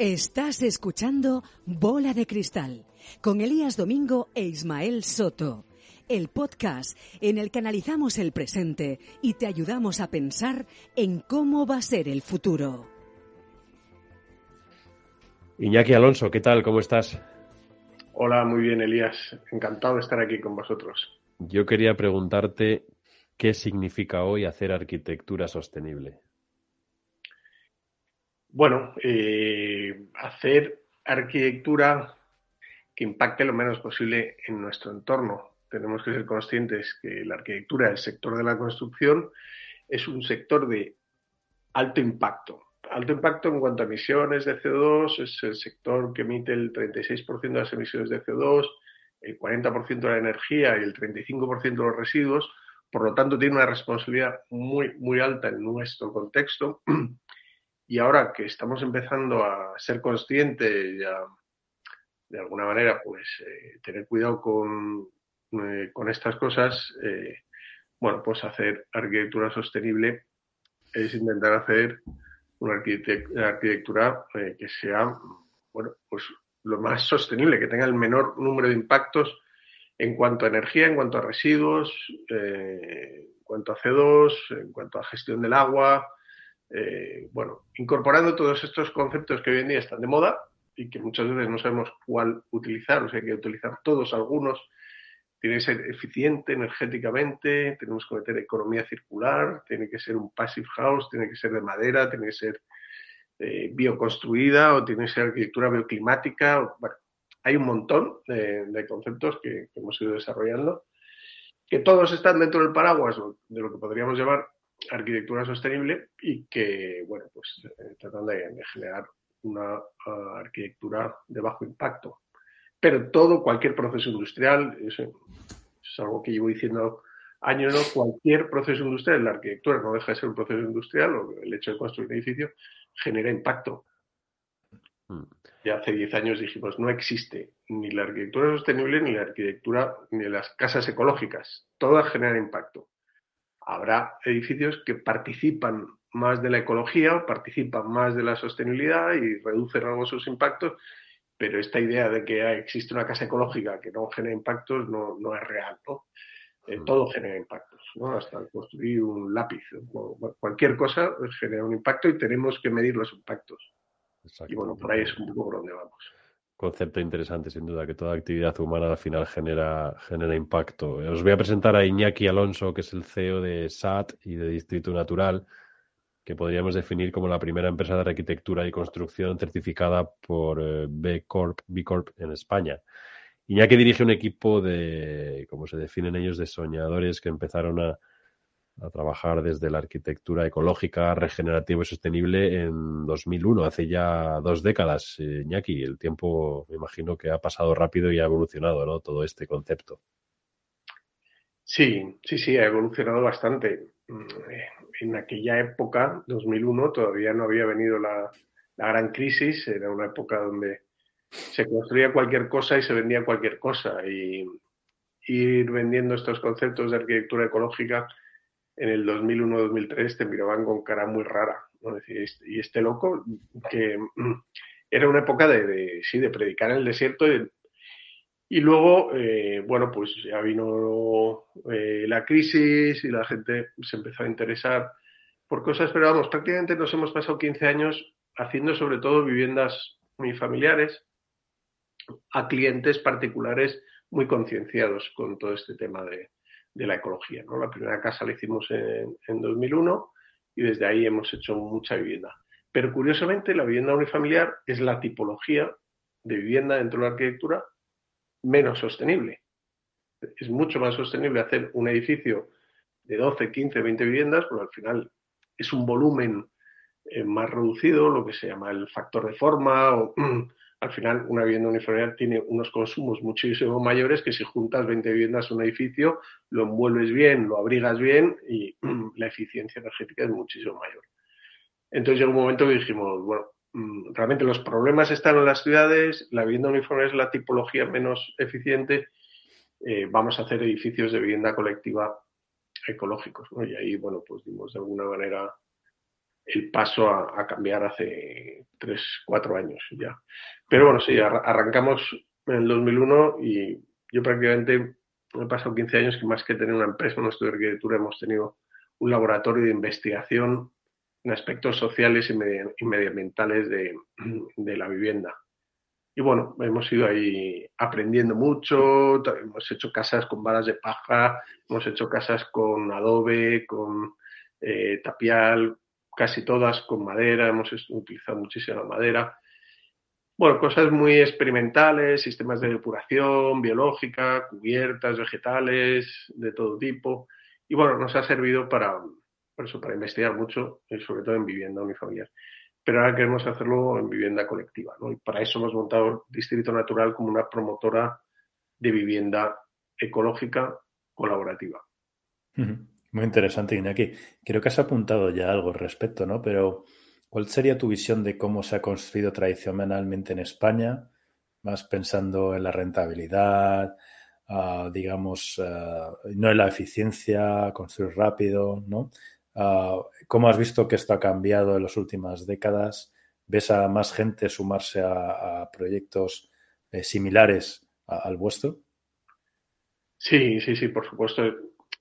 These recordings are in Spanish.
Estás escuchando Bola de Cristal con Elías Domingo e Ismael Soto, el podcast en el que analizamos el presente y te ayudamos a pensar en cómo va a ser el futuro. Iñaki Alonso, ¿qué tal? ¿Cómo estás? Hola, muy bien, Elías. Encantado de estar aquí con vosotros. Yo quería preguntarte qué significa hoy hacer arquitectura sostenible. Bueno, eh, hacer arquitectura que impacte lo menos posible en nuestro entorno. Tenemos que ser conscientes que la arquitectura, el sector de la construcción, es un sector de alto impacto. Alto impacto en cuanto a emisiones de CO2, es el sector que emite el 36% de las emisiones de CO2, el 40% de la energía y el 35% de los residuos. Por lo tanto, tiene una responsabilidad muy, muy alta en nuestro contexto. Y ahora que estamos empezando a ser conscientes y a, de alguna manera, pues eh, tener cuidado con, eh, con estas cosas, eh, bueno, pues hacer arquitectura sostenible es intentar hacer una arquitectura que sea, bueno, pues lo más sostenible, que tenga el menor número de impactos en cuanto a energía, en cuanto a residuos, en cuanto a CO2, en cuanto a gestión del agua, eh, bueno, incorporando todos estos conceptos que hoy en día están de moda y que muchas veces no sabemos cuál utilizar, o sea, hay que utilizar todos, algunos. Tiene que ser eficiente energéticamente, tenemos que meter economía circular, tiene que ser un passive house, tiene que ser de madera, tiene que ser eh, bioconstruida o tiene que ser arquitectura bioclimática. Bueno, hay un montón de, conceptos que, que hemos ido desarrollando, que todos están dentro del paraguas de lo que podríamos llamar arquitectura sostenible y que, bueno, pues eh, tratan de, de, generar una uh, arquitectura de bajo impacto. Pero todo, cualquier proceso industrial, es algo que llevo diciendo años, ¿no? cualquier proceso industrial, la arquitectura no deja de ser un proceso industrial, o el hecho de construir un edificio genera impacto. Mm. Ya hace 10 años dijimos, no existe ni la arquitectura sostenible ni la arquitectura ni las casas ecológicas. Todas generan impacto habrá edificios que participan más de la ecología, participan más de la sostenibilidad y reducen algo sus impactos, pero esta idea de que existe una casa ecológica que no genera impactos no, no es real, ¿no? Eh, todo genera impactos, ¿no? Hasta construir un lápiz, cualquier cosa genera un impacto y tenemos que medir los impactos. Y bueno, por ahí es un poco por donde vamos concepto interesante, sin duda, que toda actividad humana al final genera, genera impacto. Os voy a presentar a Iñaki Alonso, que es el CEO de SAT y de Distrito Natural, que podríamos definir como la primera empresa de arquitectura y construcción certificada por eh, B Corp, B Corp en España. Iñaki dirige un equipo de, como se definen ellos, de soñadores que empezaron a, a trabajar desde la arquitectura ecológica, regenerativa y sostenible en 2001, hace ya dos décadas. Eh, Iñaki, el tiempo me imagino que ha pasado rápido y ha evolucionado ¿no? todo este concepto. Sí, sí, sí, ha evolucionado bastante. En aquella época, 2001, todavía no había venido la, la gran crisis, era una época donde se construía cualquier cosa y se vendía cualquier cosa. Y ir vendiendo estos conceptos de arquitectura ecológica en el 2001-2003 te miraban con cara muy rara. ¿no? Decir, y este loco, que era una época de, sí, de predicar en el desierto. Y, y luego, eh, bueno, pues ya vino eh, la crisis y la gente se empezó a interesar por cosas, pero vamos, prácticamente nos hemos pasado 15 años haciendo sobre todo viviendas muy familiares a clientes particulares muy concienciados con todo este tema de, de la ecología. ¿no? La primera casa la hicimos en, en, 2001 y desde ahí hemos hecho mucha vivienda. Pero curiosamente la vivienda unifamiliar es la tipología de vivienda dentro de la arquitectura menos sostenible. Es mucho más sostenible hacer un edificio de 12, 15, 20 viviendas, porque al final es un volumen eh, más reducido, lo que se llama el factor de forma, o al final una vivienda unifamiliar tiene unos consumos muchísimo mayores que si juntas 20 viviendas en un edificio, lo envuelves bien, lo abrigas bien y la eficiencia energética es muchísimo mayor. Entonces llegó un momento que dijimos, bueno, mm, realmente los problemas están en las ciudades, la vivienda uniforme es la tipología menos eficiente, eh, vamos a hacer edificios de vivienda colectiva ecológicos. Y ahí, bueno, pues dimos de alguna manera el paso a, cambiar hace tres, cuatro años ya. Pero bueno, sí, arrancamos en el 2001 y yo prácticamente he pasado 15 años que más que tener una empresa, un estudio de arquitectura, hemos tenido un laboratorio de investigación en aspectos sociales y, medioambientales de, la vivienda. Y bueno, hemos ido ahí aprendiendo mucho, hemos hecho casas con varas de paja, hemos hecho casas con adobe, con eh, tapial, casi todas con madera, hemos utilizado muchísima madera. Bueno, cosas muy experimentales, sistemas de depuración biológica, cubiertas, vegetales, de todo tipo. Y bueno, nos ha servido para, eso, para investigar mucho, y sobre todo en vivienda unifamiliar. Pero ahora queremos hacerlo en vivienda colectiva, ¿no? Y para eso hemos montado Distrito Natural como una promotora de vivienda ecológica colaborativa. Muy interesante, Iñaki. Creo que has apuntado ya algo al respecto, ¿no? Pero, ¿cuál sería tu visión de cómo se ha construido tradicionalmente en España? Más pensando en la rentabilidad, ah, digamos, no en la eficiencia, construir rápido, ¿no? ¿Cómo has visto que esto ha cambiado en las últimas décadas? ¿Ves a más gente sumarse a, proyectos eh, similares al vuestro? Sí, sí, sí, por supuesto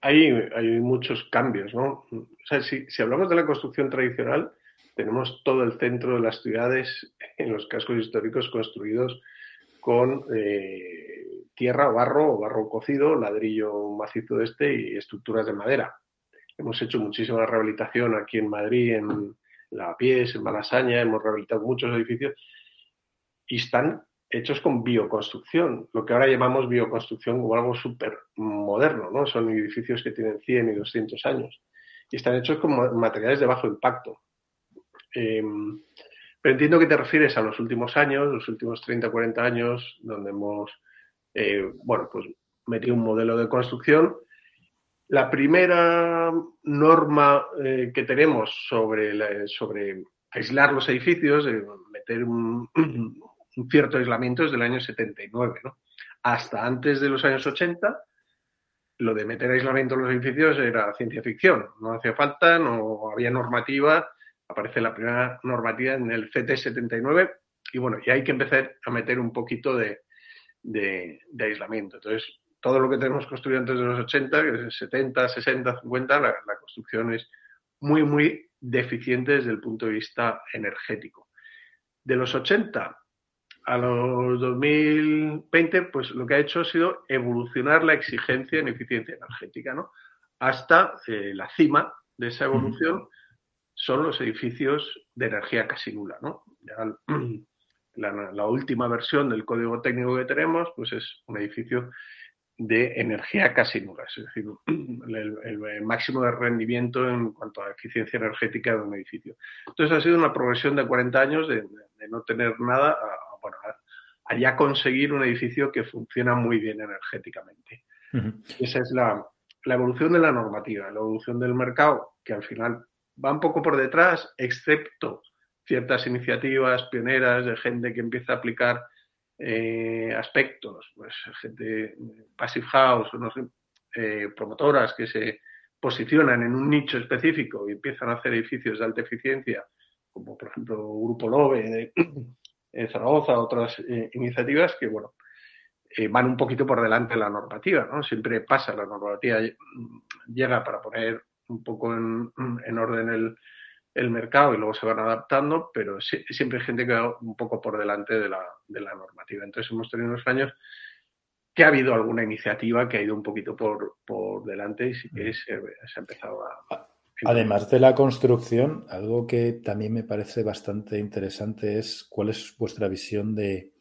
hay, hay muchos cambios, ¿no? O sea, si, si, hablamos de la construcción tradicional, tenemos todo el centro de las ciudades en los cascos históricos construidos con eh, tierra o barro o barro cocido, ladrillo macizo de este y estructuras de madera. Hemos hecho muchísima rehabilitación aquí en Madrid, en Lavapiés, en Malasaña, hemos rehabilitado muchos edificios y están hechos con bioconstrucción, lo que ahora llamamos bioconstrucción como algo súper moderno, ¿no? Son edificios que tienen 100 y 200 años y están hechos con materiales de bajo impacto. Em, pero entiendo que te refieres a los últimos años, los últimos 30, 40 años, donde hemos, eh, bueno, pues metido un modelo de construcción. La primera norma eh, que tenemos sobre, sobre aislar los edificios, meter un, un cierto aislamiento desde el año 79, ¿no? Hasta antes de los años 80, lo de meter aislamiento en los edificios era ciencia ficción, no hacía falta, no había normativa, aparece la primera normativa en el CT79 y bueno, y hay que empezar a meter un poquito de, aislamiento. Entonces, todo lo que tenemos construido antes de los 80, que es 70, 60, 50, la, la construcción es muy, muy deficiente desde el punto de vista energético. De los 80 a los 2020, pues lo que ha hecho ha sido evolucionar la exigencia en eficiencia energética, ¿no? Hasta eh, la cima de esa evolución son los edificios de energía casi nula, ¿no? la, última versión del código técnico que tenemos, pues es un edificio de energía casi nula, es decir, el, máximo de rendimiento en cuanto a eficiencia energética de un edificio. Entonces ha sido una progresión de 40 años de, no tener nada a, bueno, conseguir un edificio que funciona muy bien energéticamente. Esa es la, evolución de la normativa, la evolución del mercado, que al final va un poco por detrás, excepto ciertas iniciativas pioneras de gente que empieza a aplicar eh, aspectos, pues gente passive house, no sé, eh, promotoras que se posicionan en un nicho específico y empiezan a hacer edificios de alta eficiencia, como por ejemplo Grupo Lobe de, en Zaragoza, otras eh, iniciativas que, bueno, eh, van un poquito por delante de la normativa, ¿no? Siempre pasa, la normativa llega para poner un poco en, orden el, el, mercado y luego se van adaptando, pero siempre hay gente que va un poco por delante de la, de la normativa. Entonces hemos tenido unos años que ha habido alguna iniciativa que ha ido un poquito por, por delante y sí que mm. se, se ha empezado a, Además de la construcción, algo que también me parece bastante interesante es cuál es vuestra visión de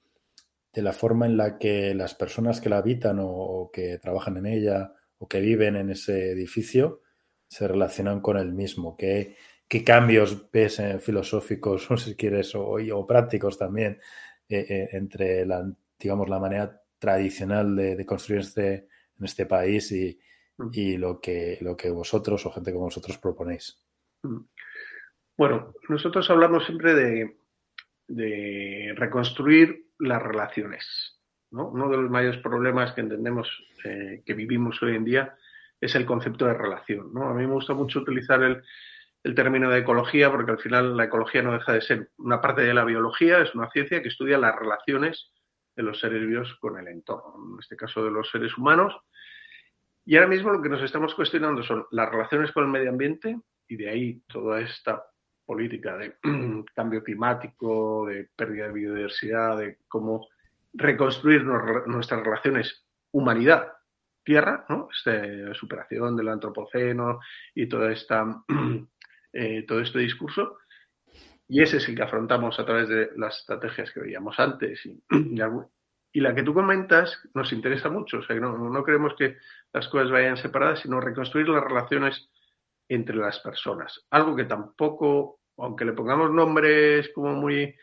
de la forma en la que las personas que la habitan o, que trabajan en ella o que viven en ese edificio se relacionan con el mismo. ¿Qué, qué cambios ves eh, filosóficos o si quieres o, prácticos también eh, eh, entre la, digamos, la manera tradicional de, de construir este, en este país y, y lo, que, lo que vosotros o gente como vosotros proponéis? Bueno, nosotros hablamos siempre de, de reconstruir las relaciones. ¿no? Uno de los mayores problemas que entendemos eh, que vivimos hoy en día es el concepto de relación. ¿no? A mí me gusta mucho utilizar el, el, término de ecología porque al final la ecología no deja de ser una parte de la biología, es una ciencia que estudia las relaciones de los seres vivos con el entorno, en este caso de los seres humanos. Y ahora mismo lo que nos estamos cuestionando son las relaciones con el medio ambiente y de ahí toda esta política de cambio climático, de pérdida de biodiversidad, de cómo reconstruir nuestras relaciones humanidad-tierra, ¿no? Esta superación del antropoceno y toda esta, eh, todo este discurso. Y ese es el que afrontamos a través de las estrategias que veíamos antes. Y, y la que tú comentas nos interesa mucho. O sea, no, no creemos que las cosas vayan separadas, sino reconstruir las relaciones entre las personas. Algo que tampoco, aunque le pongamos nombres como muy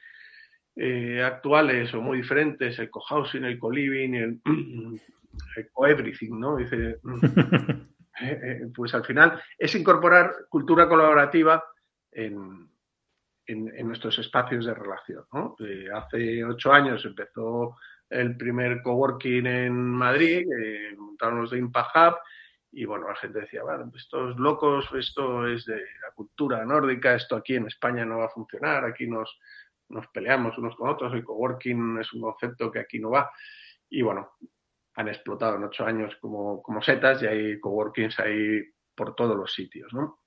eh, actuales o muy diferentes, el cohousing, el co-living, el, el co-everything, ¿no? Dice, eh, eh, pues al final es incorporar cultura colaborativa en, en, en nuestros espacios de relación. ¿no? Eh, hace ocho años empezó el primer coworking en Madrid, eh, montaron los de Impact Hub, y bueno, la gente decía, bueno, estos locos, esto es de la cultura nórdica, esto aquí en España no va a funcionar, aquí nos, nos peleamos unos con otros, el coworking es un concepto que aquí no va. Y bueno, han explotado en ocho años como, como setas y hay coworkings ahí por todos los sitios, ¿no?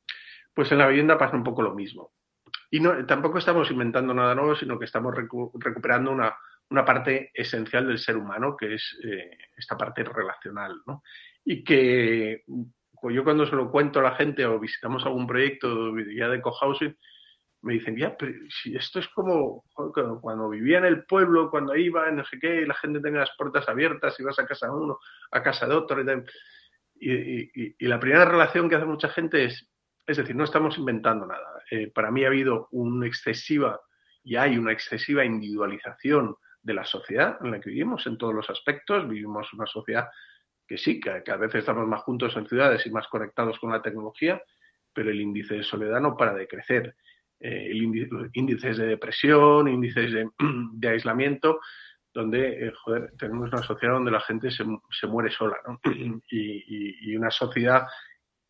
Pues en la vivienda pasa un poco lo mismo. Y no, tampoco estamos inventando nada nuevo, sino que estamos recu recuperando una, una, parte esencial del ser humano, que es eh, esta parte relacional, ¿no? Y que pues yo cuando se lo cuento a la gente o visitamos algún proyecto ya de cohousing, me dicen, ya, pero si esto es como cuando vivía en el pueblo, cuando iba, no sé qué, la gente tenga las puertas abiertas y vas a casa de uno, a casa de otro. Y, la primera relación que hace mucha gente es, es decir, no estamos inventando nada. Eh, para mí ha habido una excesiva, y hay una excesiva individualización de la sociedad en la que vivimos en todos los aspectos. Vivimos una sociedad que sí, que, a veces estamos más juntos en ciudades y más conectados con la tecnología, pero el índice de soledad no para de crecer eh, el índice, índices de depresión, índices de, aislamiento, donde, eh, joder, tenemos una sociedad donde la gente se, se muere sola, ¿no? Y, una sociedad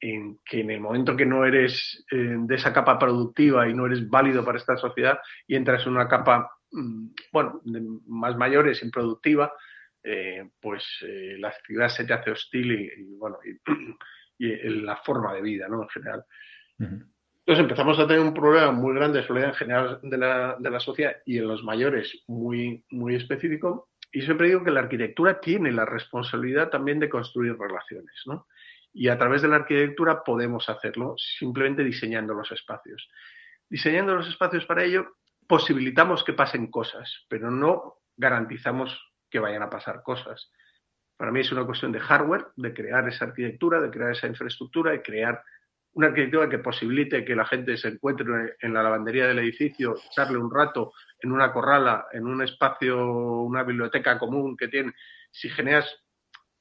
en que en el momento que no eres eh, de esa capa productiva y no eres válido para esta sociedad y entras en una capa, bueno, de, más mayores, improductiva, eh, pues eh, la ciudad se te hace hostil y, y bueno, y, la forma de vida, ¿no? En general. Uh -huh. Entonces empezamos a tener un problema muy grande de soledad en general de la, de la sociedad y en los mayores muy, muy específico. Y siempre digo que la arquitectura tiene la responsabilidad también de construir relaciones, ¿no? Y a través de la arquitectura podemos hacerlo simplemente diseñando los espacios. Diseñando los espacios para ello posibilitamos que pasen cosas, pero no garantizamos que vayan a pasar cosas. Para mí es una cuestión de hardware, de crear esa arquitectura, de crear esa infraestructura, de crear una arquitectura que posibilite que la gente se encuentre en la lavandería del edificio, echarle un rato en una corrala, en un espacio, una biblioteca común que tiene. Si generas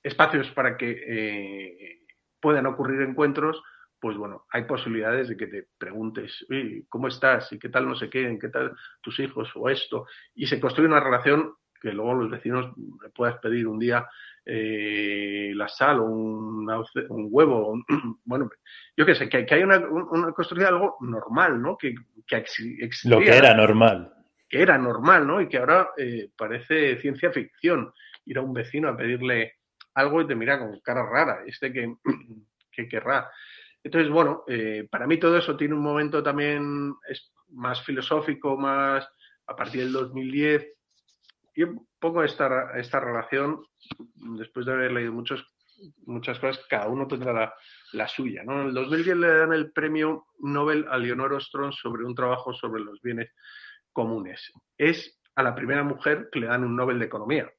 espacios para que eh, puedan ocurrir encuentros, pues bueno, hay posibilidades de que te preguntes, ¿cómo estás? ¿Y qué tal no sé qué? ¿Qué tal tus hijos? O esto. Y se construye una relación que luego los vecinos le puedas pedir un día eh, la sal o un, un huevo. bueno, yo qué sé, que, que hay una, una construcción de algo normal, ¿no? Que, que existía, Lo que era normal. Que era normal, ¿no? Y que ahora eh, parece ciencia ficción ir a un vecino a pedirle algo y te mira con cara rara. Este que, que querrá. Entonces, bueno, eh, para mí todo eso tiene un momento también es más filosófico, más a partir del 2010 yo pongo esta, esta relación, después de haber leído muchas cosas, cada uno tendrá la, la suya. ¿no? En el 2010 le dan el premio Nobel a Leonor Ostrom sobre un trabajo sobre los bienes comunes. Es a la primera mujer que le dan un Nobel de Economía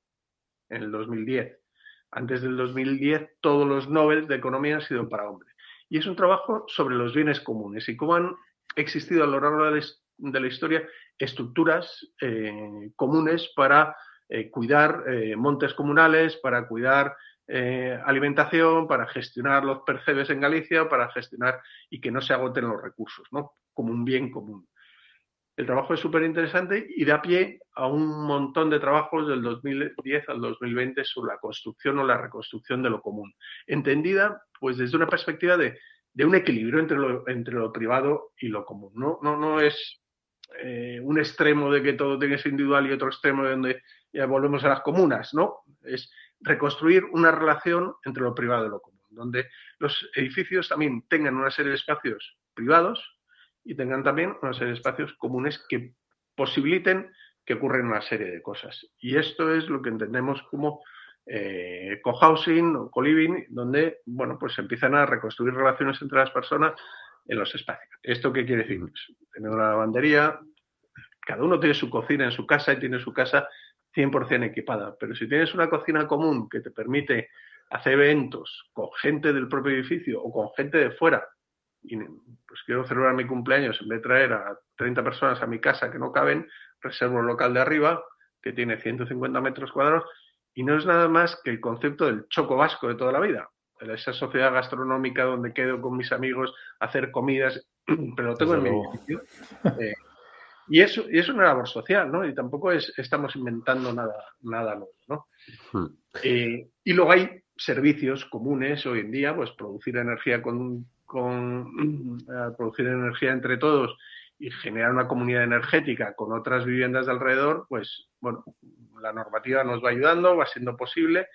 en el 2010. Antes del 2010, todos los Nobel de Economía han sido para hombres. Y es un trabajo sobre los bienes comunes y cómo han existido a lo largo de la historia estructuras eh, comunes para eh, cuidar eh, montes comunales, para cuidar alimentación, para gestionar los percebes en Galicia, para gestionar y que no se agoten los recursos, ¿no? Como un bien común. El trabajo es súper interesante y da pie a un montón de trabajos del 2010 al 2020 sobre la construcción o la reconstrucción de lo común, entendida pues desde una perspectiva de, un equilibrio entre lo, entre lo privado y lo común. No, es eh, un extremo de que todo tiene que ser individual y otro extremo de donde ya volvemos a las comunas, ¿no? Es reconstruir una relación entre lo privado y lo común, donde los edificios también tengan una serie de espacios privados y tengan también una serie de espacios comunes que posibiliten que ocurran una serie de cosas. Y esto es lo que entendemos como eh, cohousing o co-living, donde bueno, pues se empiezan a reconstruir relaciones entre las personas en los espacios. ¿Esto qué quiere decir? Pues, tener una lavandería, cada uno tiene su cocina en su casa y tiene su casa 100% equipada, pero si tienes una cocina común que te permite hacer eventos con gente del propio edificio o con gente de fuera, y pues quiero celebrar mi cumpleaños, en vez de traer a 30 personas a mi casa que no caben, reservo el local de arriba, que tiene 150 metros cuadrados, y no es nada más que el concepto del choco vasco de toda la vida esa sociedad gastronómica donde quedo con mis amigos a hacer comidas, pero lo tengo en mi edificio. Eh, y, eso, y es una labor social, ¿no? Y tampoco es, estamos inventando nada, nada nuevo, ¿no? Hmm. Eh, y luego hay servicios comunes hoy en día, pues producir energía con, con eh, producir energía entre todos y generar una comunidad energética con otras viviendas de alrededor, pues bueno, la normativa nos va ayudando, va siendo posible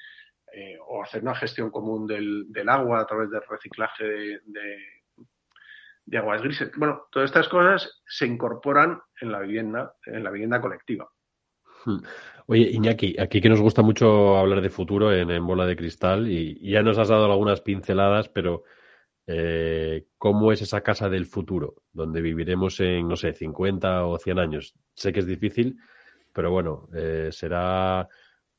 eh, o hacer una gestión común del, agua a través del reciclaje de, aguas grises. Bueno, todas estas cosas se incorporan en la vivienda, en la vivienda colectiva. Hmm. Oye, Iñaki, aquí que nos gusta mucho hablar de futuro en, Bola de Cristal y, ya nos has dado algunas pinceladas, pero eh, ¿cómo es esa casa del futuro? Donde viviremos en, no sé, 50 o 100 años. Sé que es difícil, pero bueno, eh, será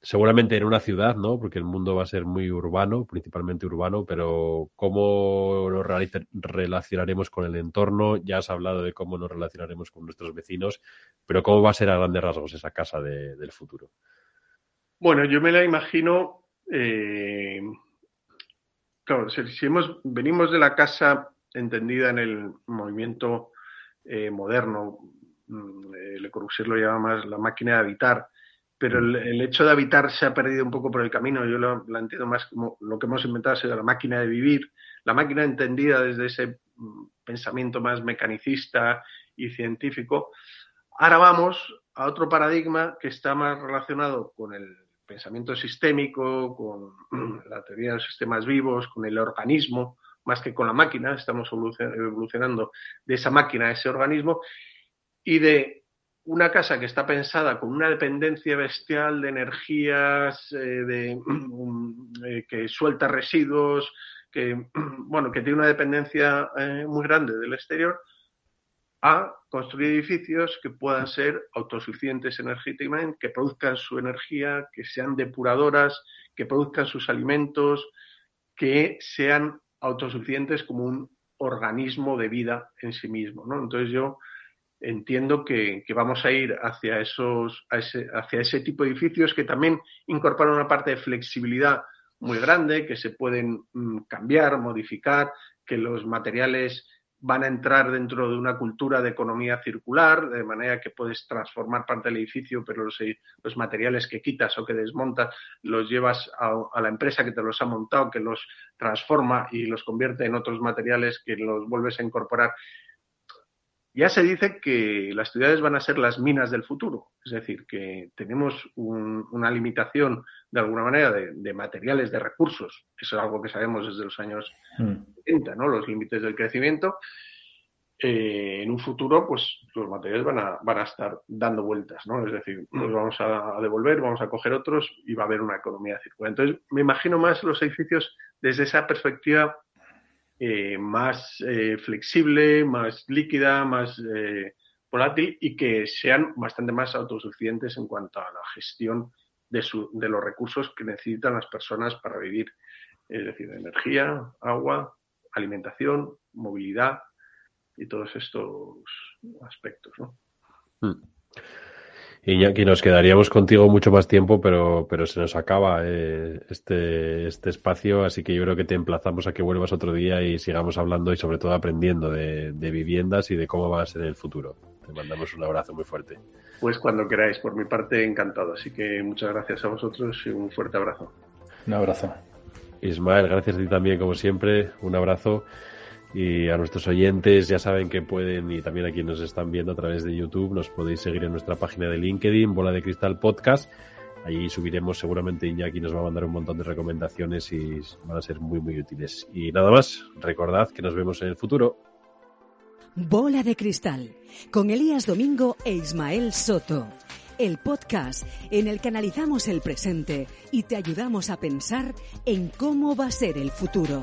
seguramente en una ciudad, ¿no? Porque el mundo va a ser muy urbano, principalmente urbano, pero ¿cómo nos relacionaremos con el entorno? Ya has hablado de cómo nos relacionaremos con nuestros vecinos, pero ¿cómo va a ser a grandes rasgos esa casa del futuro? Bueno, yo me la imagino, eh, claro, si, hemos, venimos de la casa entendida en el movimiento eh, moderno, mm, Le Corbusier lo llama más la máquina de habitar, pero el, hecho de habitar se ha perdido un poco por el camino. Yo lo, entiendo más como lo que hemos inventado ha sido la máquina de vivir, la máquina entendida desde ese mm, pensamiento más mecanicista y científico. Ahora vamos a otro paradigma que está más relacionado con el pensamiento sistémico, con la teoría de los sistemas vivos, con el organismo, más que con la máquina. Estamos evolucionando de esa máquina a ese organismo y de una casa que está pensada con una dependencia bestial de energías, eh, de, eh, que suelta residuos, que, bueno, que tiene una dependencia eh, muy grande del exterior, a construir edificios que puedan ser autosuficientes energéticamente, que produzcan su energía, que sean depuradoras, que produzcan sus alimentos, que sean autosuficientes como un organismo de vida en sí mismo. ¿no? Entonces yo entiendo que, vamos a ir hacia, esos, hacia ese tipo de edificios que también incorporan una parte de flexibilidad muy grande, que se pueden mm, cambiar, modificar, que los materiales van a entrar dentro de una cultura de economía circular, de manera que puedes transformar parte del edificio, pero los, los materiales que quitas o que desmontas los llevas a, a, la empresa que te los ha montado, que los transforma y los convierte en otros materiales que los vuelves a incorporar. Ya se dice que las ciudades van a ser las minas del futuro, es decir, que tenemos una limitación de alguna manera de, materiales, de recursos. Eso es algo que sabemos desde los años 70, hmm. ¿no? los límites del crecimiento. Eh, en un futuro, pues los materiales van a, van a estar dando vueltas, ¿no? Es decir, los vamos a, devolver, vamos a coger otros y va a haber una economía circular. Entonces, me imagino más los edificios desde esa perspectiva eh, más eh, flexible, más líquida, más, eh, volátil y que sean bastante más autosuficientes en cuanto a la gestión de, su, de los recursos que necesitan las personas para vivir, es decir, energía, agua, alimentación, movilidad y todos estos aspectos. ¿no? Mm. Iñaki, nos quedaríamos contigo mucho más tiempo, pero, pero se nos acaba eh, este, este espacio, así que yo creo que te emplazamos a que vuelvas otro día y sigamos hablando y sobre todo aprendiendo de, de viviendas y de cómo va a ser el futuro. Te mandamos un abrazo muy fuerte. Pues cuando queráis, por mi parte encantado, así que muchas gracias a vosotros y un fuerte abrazo. Un abrazo. Ismael, gracias a ti también, como siempre, un abrazo. Y a nuestros oyentes ya saben que pueden, y también a quienes nos están viendo a través de YouTube, nos podéis seguir en nuestra página de LinkedIn, Bola de Cristal Podcast. Allí subiremos seguramente Iñaki nos va a mandar un montón de recomendaciones y van a ser muy muy útiles. Y nada más, recordad que nos vemos en el futuro. Bola de Cristal, con Elías Domingo e Ismael Soto. El podcast en el que analizamos el presente y te ayudamos a pensar en cómo va a ser el futuro.